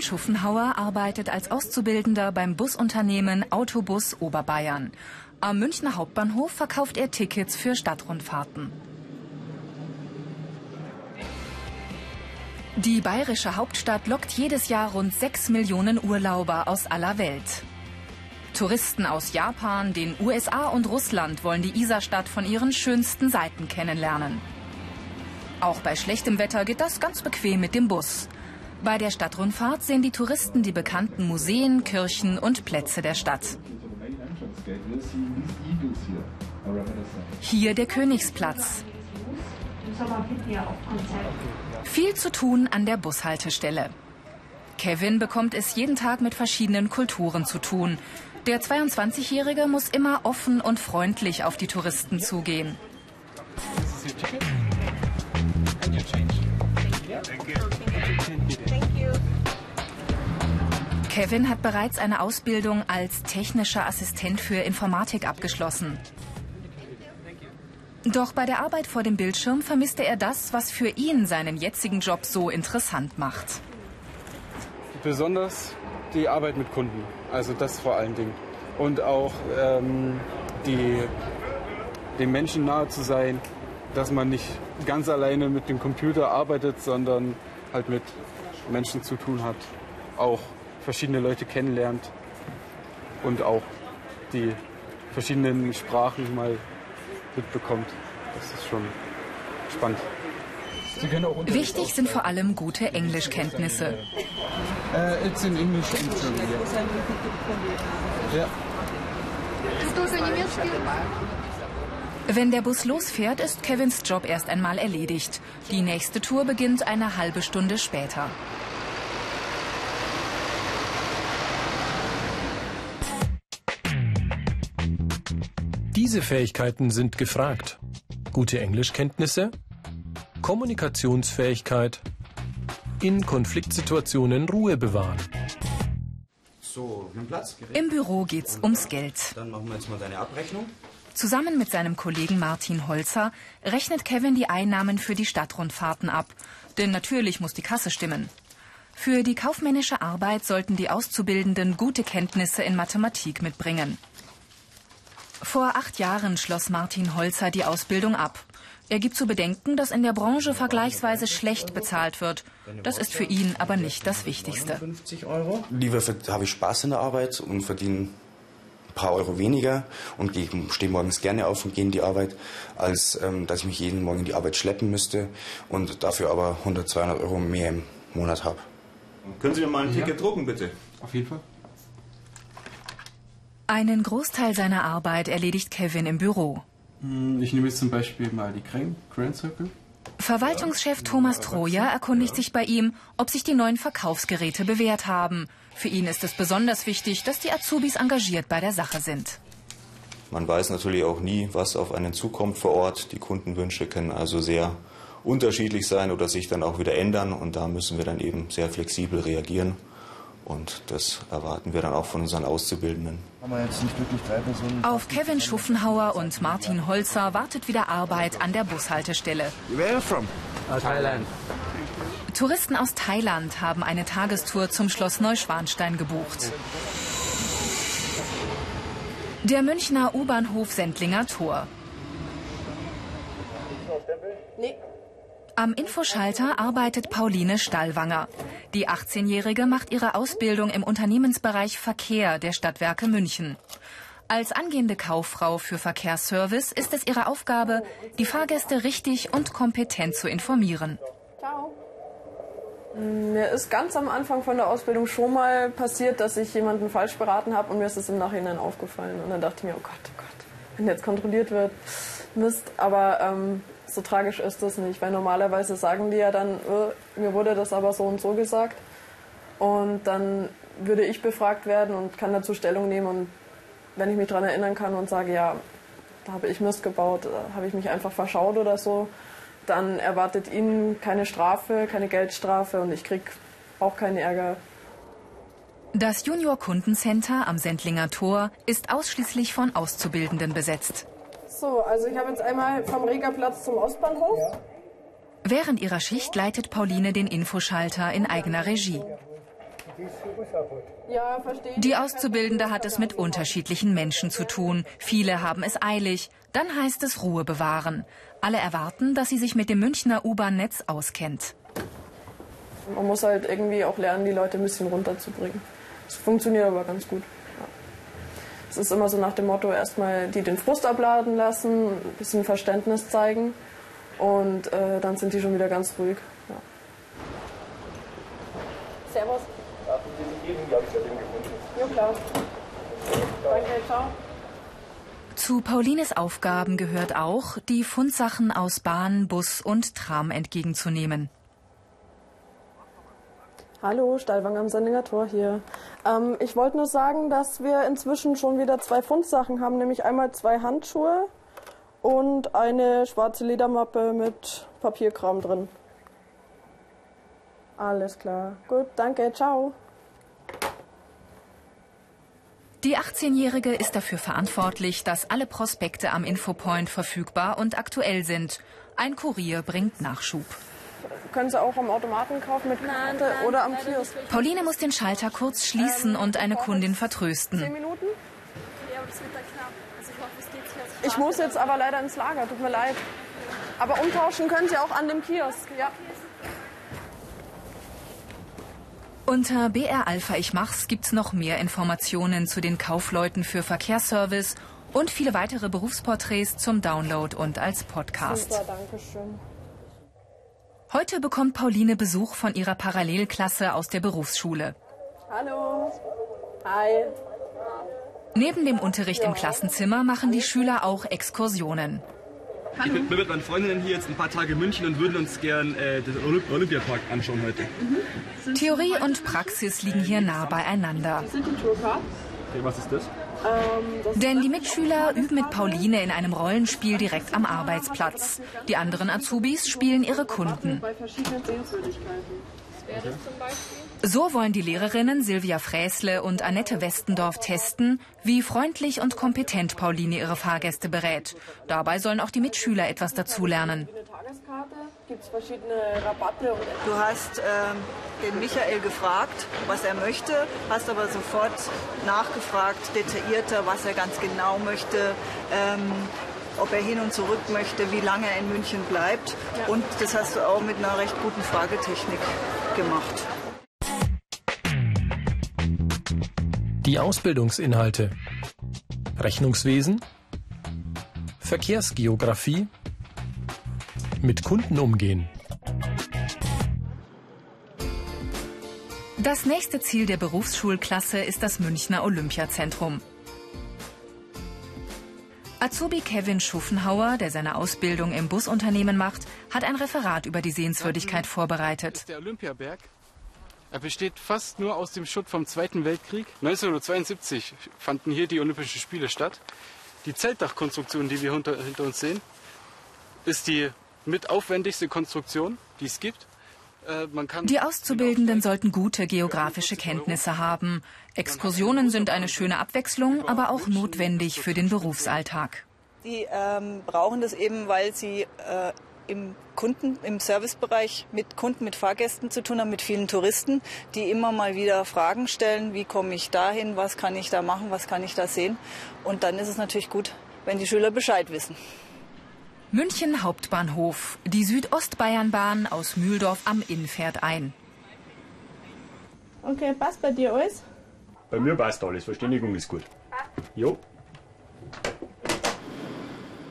Kevin Schuffenhauer arbeitet als Auszubildender beim Busunternehmen Autobus Oberbayern. Am Münchner Hauptbahnhof verkauft er Tickets für Stadtrundfahrten. Die bayerische Hauptstadt lockt jedes Jahr rund 6 Millionen Urlauber aus aller Welt. Touristen aus Japan, den USA und Russland wollen die Isarstadt von ihren schönsten Seiten kennenlernen. Auch bei schlechtem Wetter geht das ganz bequem mit dem Bus. Bei der Stadtrundfahrt sehen die Touristen die bekannten Museen, Kirchen und Plätze der Stadt. Hier der Königsplatz. Viel zu tun an der Bushaltestelle. Kevin bekommt es jeden Tag mit verschiedenen Kulturen zu tun. Der 22-Jährige muss immer offen und freundlich auf die Touristen zugehen. Kevin hat bereits eine Ausbildung als technischer Assistent für Informatik abgeschlossen. Doch bei der Arbeit vor dem Bildschirm vermisste er das, was für ihn seinen jetzigen Job so interessant macht. Besonders die Arbeit mit Kunden, also das vor allen Dingen. Und auch ähm, die, den Menschen nahe zu sein, dass man nicht ganz alleine mit dem Computer arbeitet, sondern halt mit Menschen zu tun hat. Auch verschiedene Leute kennenlernt und auch die verschiedenen Sprachen mal mitbekommt. Das ist schon spannend. Wichtig sind vor allem gute Englischkenntnisse. Uh, it's in English interview. Ja. Wenn der Bus losfährt, ist Kevins Job erst einmal erledigt. Die nächste Tour beginnt eine halbe Stunde später. Diese Fähigkeiten sind gefragt. Gute Englischkenntnisse, Kommunikationsfähigkeit, in Konfliktsituationen Ruhe bewahren. So, Platz. Im Büro geht's ums Geld. Dann machen wir jetzt mal deine Abrechnung. Zusammen mit seinem Kollegen Martin Holzer rechnet Kevin die Einnahmen für die Stadtrundfahrten ab. Denn natürlich muss die Kasse stimmen. Für die kaufmännische Arbeit sollten die Auszubildenden gute Kenntnisse in Mathematik mitbringen. Vor acht Jahren schloss Martin Holzer die Ausbildung ab. Er gibt zu bedenken, dass in der Branche vergleichsweise schlecht bezahlt wird. Das ist für ihn aber nicht das Wichtigste. Lieber habe ich Spaß in der Arbeit und verdiene ein paar Euro weniger und stehe morgens gerne auf und gehe in die Arbeit, als ähm, dass ich mich jeden Morgen in die Arbeit schleppen müsste und dafür aber 100, 200 Euro mehr im Monat habe. Können Sie mir mal ein Ticket ja. drucken, bitte? Auf jeden Fall. Einen Großteil seiner Arbeit erledigt Kevin im Büro. Hm, ich nehme jetzt zum Beispiel mal die Grand Circle. Verwaltungschef Thomas Troja erkundigt sich bei ihm, ob sich die neuen Verkaufsgeräte bewährt haben. Für ihn ist es besonders wichtig, dass die Azubis engagiert bei der Sache sind. Man weiß natürlich auch nie, was auf einen zukommt vor Ort. Die Kundenwünsche können also sehr unterschiedlich sein oder sich dann auch wieder ändern. Und da müssen wir dann eben sehr flexibel reagieren. Und das erwarten wir dann auch von unseren Auszubildenden. Auf Kevin Schuffenhauer und Martin Holzer wartet wieder Arbeit an der Bushaltestelle. Where from? Thailand. Touristen aus Thailand haben eine Tagestour zum Schloss Neuschwanstein gebucht. Der Münchner U-Bahnhof Sendlinger Tor. Nee. Am Infoschalter arbeitet Pauline Stallwanger. Die 18-Jährige macht ihre Ausbildung im Unternehmensbereich Verkehr der Stadtwerke München. Als angehende Kauffrau für Verkehrsservice ist es ihre Aufgabe, die Fahrgäste richtig und kompetent zu informieren. Ciao. Mir ist ganz am Anfang von der Ausbildung schon mal passiert, dass ich jemanden falsch beraten habe und mir ist es im Nachhinein aufgefallen. Und dann dachte ich mir, oh Gott, oh Gott, wenn jetzt kontrolliert wird, Mist. Aber ähm, so tragisch ist das nicht, weil normalerweise sagen die ja dann, äh, mir wurde das aber so und so gesagt. Und dann würde ich befragt werden und kann dazu Stellung nehmen. Und wenn ich mich daran erinnern kann und sage, ja, da habe ich Mist gebaut, habe ich mich einfach verschaut oder so, dann erwartet ihnen keine Strafe, keine Geldstrafe und ich kriege auch keinen Ärger. Das Junior Kundencenter am Sendlinger Tor ist ausschließlich von Auszubildenden besetzt. So, also ich habe jetzt einmal vom Regerplatz zum Ostbahnhof. Während ihrer Schicht leitet Pauline den Infoschalter in eigener Regie. Die Auszubildende hat es mit unterschiedlichen Menschen zu tun. Viele haben es eilig. Dann heißt es Ruhe bewahren. Alle erwarten, dass sie sich mit dem Münchner U-Bahn-Netz auskennt. Man muss halt irgendwie auch lernen, die Leute ein bisschen runterzubringen. Es funktioniert aber ganz gut. Es ist immer so nach dem Motto, erstmal die den Frust abladen lassen, ein bisschen Verständnis zeigen und äh, dann sind die schon wieder ganz ruhig. Ja. Servus. Ja, klar. Danke, ciao. Zu Paulines Aufgaben gehört auch, die Fundsachen aus Bahn, Bus und Tram entgegenzunehmen. Hallo, Steilwang am Sendinger Tor hier. Ähm, ich wollte nur sagen, dass wir inzwischen schon wieder zwei Fundsachen haben, nämlich einmal zwei Handschuhe und eine schwarze Ledermappe mit Papierkram drin. Alles klar. Gut, danke, ciao. Die 18-Jährige ist dafür verantwortlich, dass alle Prospekte am Infopoint verfügbar und aktuell sind. Ein Kurier bringt Nachschub. Können Sie auch am Automaten kaufen mit Karte oder am Kiosk? Pauline muss den Schalter kurz schließen und eine Kundin Zehn vertrösten. Minuten? Ja, aber das wird dann knapp. Also ich hoffe, es geht jetzt Ich muss jetzt aber leider ins Lager, tut mir leid. Aber umtauschen können Sie auch an dem Kiosk, ja. Unter BR Alpha Ich Mach's gibt's noch mehr Informationen zu den Kaufleuten für Verkehrsservice und viele weitere Berufsporträts zum Download und als Podcast. Super, danke schön. Heute bekommt Pauline Besuch von ihrer Parallelklasse aus der Berufsschule. Hallo. Hi. Neben dem Unterricht im Klassenzimmer machen die Schüler auch Exkursionen. Ich bin mit meinen Freundinnen hier jetzt ein paar Tage in München und würden uns gern äh, den Olymp Olympiapark anschauen heute. Theorie und Praxis liegen hier nah beieinander. Okay, was ist das? Denn die Mitschüler üben mit Pauline in einem Rollenspiel direkt am Arbeitsplatz. Die anderen Azubis spielen ihre Kunden. Sehenswürdigkeiten. So wollen die Lehrerinnen Silvia Fräsle und Annette Westendorf testen, wie freundlich und kompetent Pauline ihre Fahrgäste berät. Dabei sollen auch die Mitschüler etwas dazulernen. Du hast ähm, den Michael gefragt, was er möchte, hast aber sofort nachgefragt, detaillierter, was er ganz genau möchte, ähm, ob er hin und zurück möchte, wie lange er in München bleibt. Und das hast du auch mit einer recht guten Fragetechnik gemacht. Die Ausbildungsinhalte. Rechnungswesen. Verkehrsgeografie. Mit Kunden umgehen. Das nächste Ziel der Berufsschulklasse ist das Münchner Olympiazentrum. Azubi Kevin Schuffenhauer, der seine Ausbildung im Busunternehmen macht, hat ein Referat über die Sehenswürdigkeit vorbereitet. ist der Olympiaberg. Er besteht fast nur aus dem Schutt vom Zweiten Weltkrieg. 1972 fanden hier die Olympischen Spiele statt. Die Zeltdachkonstruktion, die wir hinter, hinter uns sehen, ist die mit aufwendigste Konstruktion, die es gibt. Äh, man kann Die Auszubildenden sollten gute geografische Kenntnisse haben. Exkursionen sind eine schöne Abwechslung, aber auch notwendig für den Berufsalltag. Die ähm, brauchen das eben, weil sie äh, im Kunden, im Servicebereich mit Kunden, mit Fahrgästen zu tun haben, mit vielen Touristen, die immer mal wieder Fragen stellen, wie komme ich dahin, was kann ich da machen, was kann ich da sehen. Und dann ist es natürlich gut, wenn die Schüler Bescheid wissen. München Hauptbahnhof. Die Südostbayernbahn aus Mühldorf am Inn fährt ein. Okay, passt bei dir alles? Bei mir passt alles, Verständigung ist gut. Jo.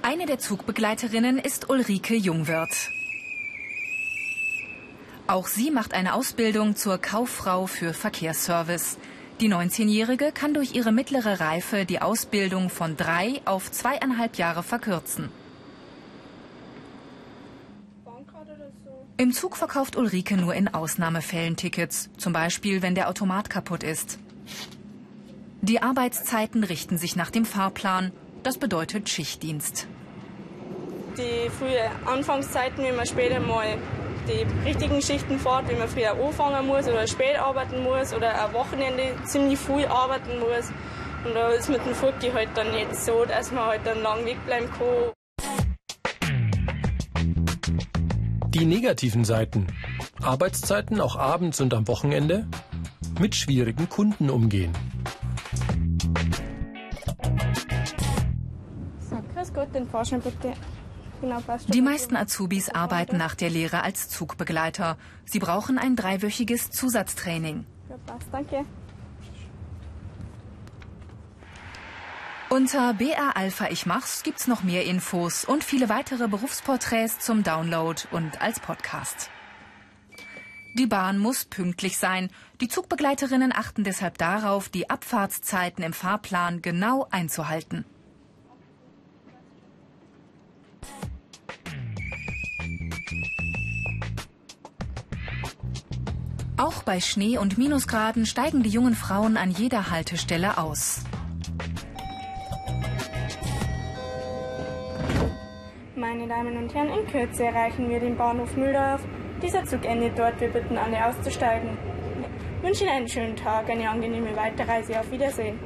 Eine der Zugbegleiterinnen ist Ulrike Jungwirth. Auch sie macht eine Ausbildung zur Kauffrau für Verkehrsservice. Die 19-Jährige kann durch ihre mittlere Reife die Ausbildung von drei auf zweieinhalb Jahre verkürzen. Im Zug verkauft Ulrike nur in Ausnahmefällen Tickets, zum Beispiel wenn der Automat kaputt ist. Die Arbeitszeiten richten sich nach dem Fahrplan. Das bedeutet Schichtdienst. Die frühe Anfangszeiten, wenn man später mal die richtigen Schichten fährt, wenn man früher anfangen muss oder spät arbeiten muss oder am Wochenende ziemlich früh arbeiten muss. Und da ist mit dem Fuggi halt dann nicht so, dass man halt dann lang wegbleiben kann. Die negativen Seiten. Arbeitszeiten auch abends und am Wochenende. mit schwierigen Kunden umgehen. So, grüß Gott, den Fahrschein bitte. Genau, Die meisten Azubis arbeiten nach der Lehre als Zugbegleiter. Sie brauchen ein dreiwöchiges Zusatztraining. Ja, passt, danke. Unter BR Alpha Ich Mach's gibt's noch mehr Infos und viele weitere Berufsporträts zum Download und als Podcast. Die Bahn muss pünktlich sein. Die Zugbegleiterinnen achten deshalb darauf, die Abfahrtszeiten im Fahrplan genau einzuhalten. Auch bei Schnee und Minusgraden steigen die jungen Frauen an jeder Haltestelle aus. Meine Damen und Herren, in Kürze erreichen wir den Bahnhof Mühldorf. Dieser Zug endet dort. Wir bitten alle auszusteigen. Ich wünsche Ihnen einen schönen Tag, eine angenehme Weiterreise. Auf Wiedersehen.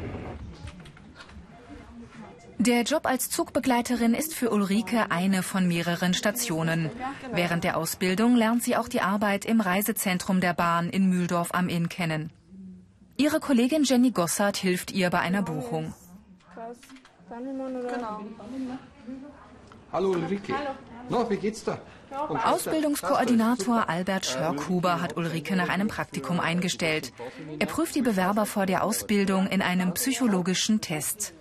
Der Job als Zugbegleiterin ist für Ulrike eine von mehreren Stationen. Während der Ausbildung lernt sie auch die Arbeit im Reisezentrum der Bahn in Mühldorf am Inn kennen. Ihre Kollegin Jenny Gossard hilft ihr bei einer Buchung. Genau. Hallo Ulrike. Na, wie geht's da? Ausbildungskoordinator Albert Schörkhuber hat Ulrike nach einem Praktikum eingestellt. Er prüft die Bewerber vor der Ausbildung in einem psychologischen Test.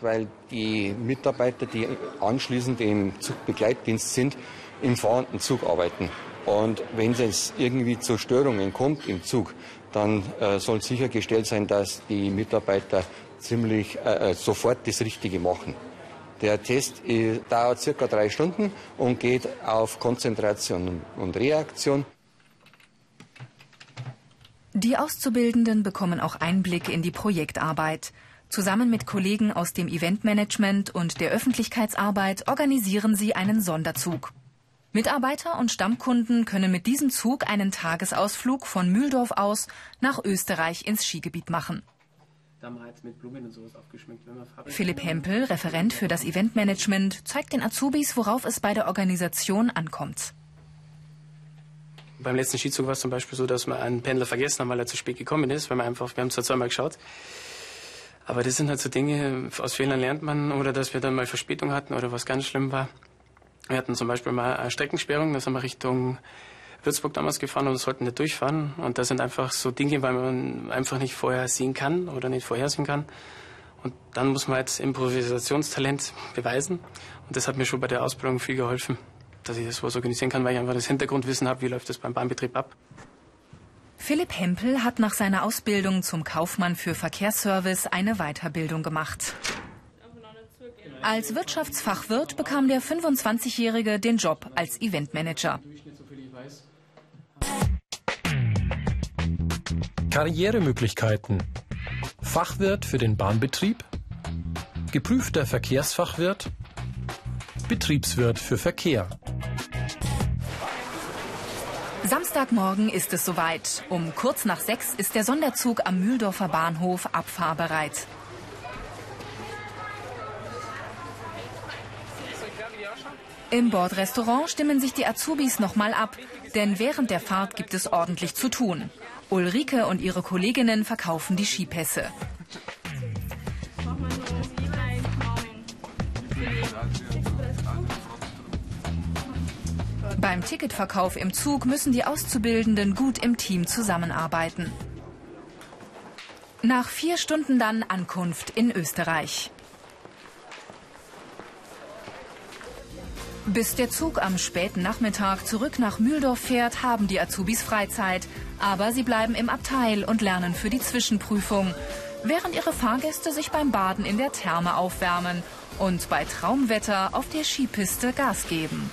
Weil die Mitarbeiter, die anschließend im Zugbegleitdienst sind, im fahrenden Zug arbeiten. Und wenn es irgendwie zu Störungen kommt im Zug, dann äh, soll sichergestellt sein, dass die Mitarbeiter ziemlich äh, äh sofort das Richtige machen. Der Test äh, dauert circa drei Stunden und geht auf Konzentration und Reaktion. Die Auszubildenden bekommen auch Einblick in die Projektarbeit. Zusammen mit Kollegen aus dem Eventmanagement und der Öffentlichkeitsarbeit organisieren sie einen Sonderzug. Mitarbeiter und Stammkunden können mit diesem Zug einen Tagesausflug von Mühldorf aus nach Österreich ins Skigebiet machen. Philipp Hempel, Referent für das Eventmanagement, zeigt den Azubis, worauf es bei der Organisation ankommt. Beim letzten Skizug war es zum Beispiel so, dass wir einen Pendler vergessen haben, weil er zu spät gekommen ist, weil wir einfach, wir haben zwar zweimal geschaut, aber das sind halt so Dinge, aus Fehlern lernt man, oder dass wir dann mal Verspätung hatten oder was ganz schlimm war. Wir hatten zum Beispiel mal eine Streckensperrung, da sind wir Richtung Würzburg damals gefahren und sollten nicht durchfahren. Und das sind einfach so Dinge, weil man einfach nicht vorher sehen kann oder nicht vorhersehen kann. Und dann muss man jetzt Improvisationstalent beweisen. Und das hat mir schon bei der Ausbildung viel geholfen, dass ich das so organisieren kann, weil ich einfach das Hintergrundwissen habe, wie läuft das beim Bahnbetrieb ab. Philipp Hempel hat nach seiner Ausbildung zum Kaufmann für Verkehrsservice eine Weiterbildung gemacht. Als Wirtschaftsfachwirt bekam der 25-Jährige den Job als Eventmanager. Karrieremöglichkeiten. Fachwirt für den Bahnbetrieb, geprüfter Verkehrsfachwirt, Betriebswirt für Verkehr. Samstagmorgen ist es soweit. Um kurz nach sechs ist der Sonderzug am Mühldorfer Bahnhof abfahrbereit. Im Bordrestaurant stimmen sich die Azubis nochmal ab, denn während der Fahrt gibt es ordentlich zu tun. Ulrike und ihre Kolleginnen verkaufen die Skipässe. Beim Ticketverkauf im Zug müssen die Auszubildenden gut im Team zusammenarbeiten. Nach vier Stunden dann Ankunft in Österreich. Bis der Zug am späten Nachmittag zurück nach Mühldorf fährt, haben die Azubis Freizeit. Aber sie bleiben im Abteil und lernen für die Zwischenprüfung, während ihre Fahrgäste sich beim Baden in der Therme aufwärmen und bei Traumwetter auf der Skipiste Gas geben.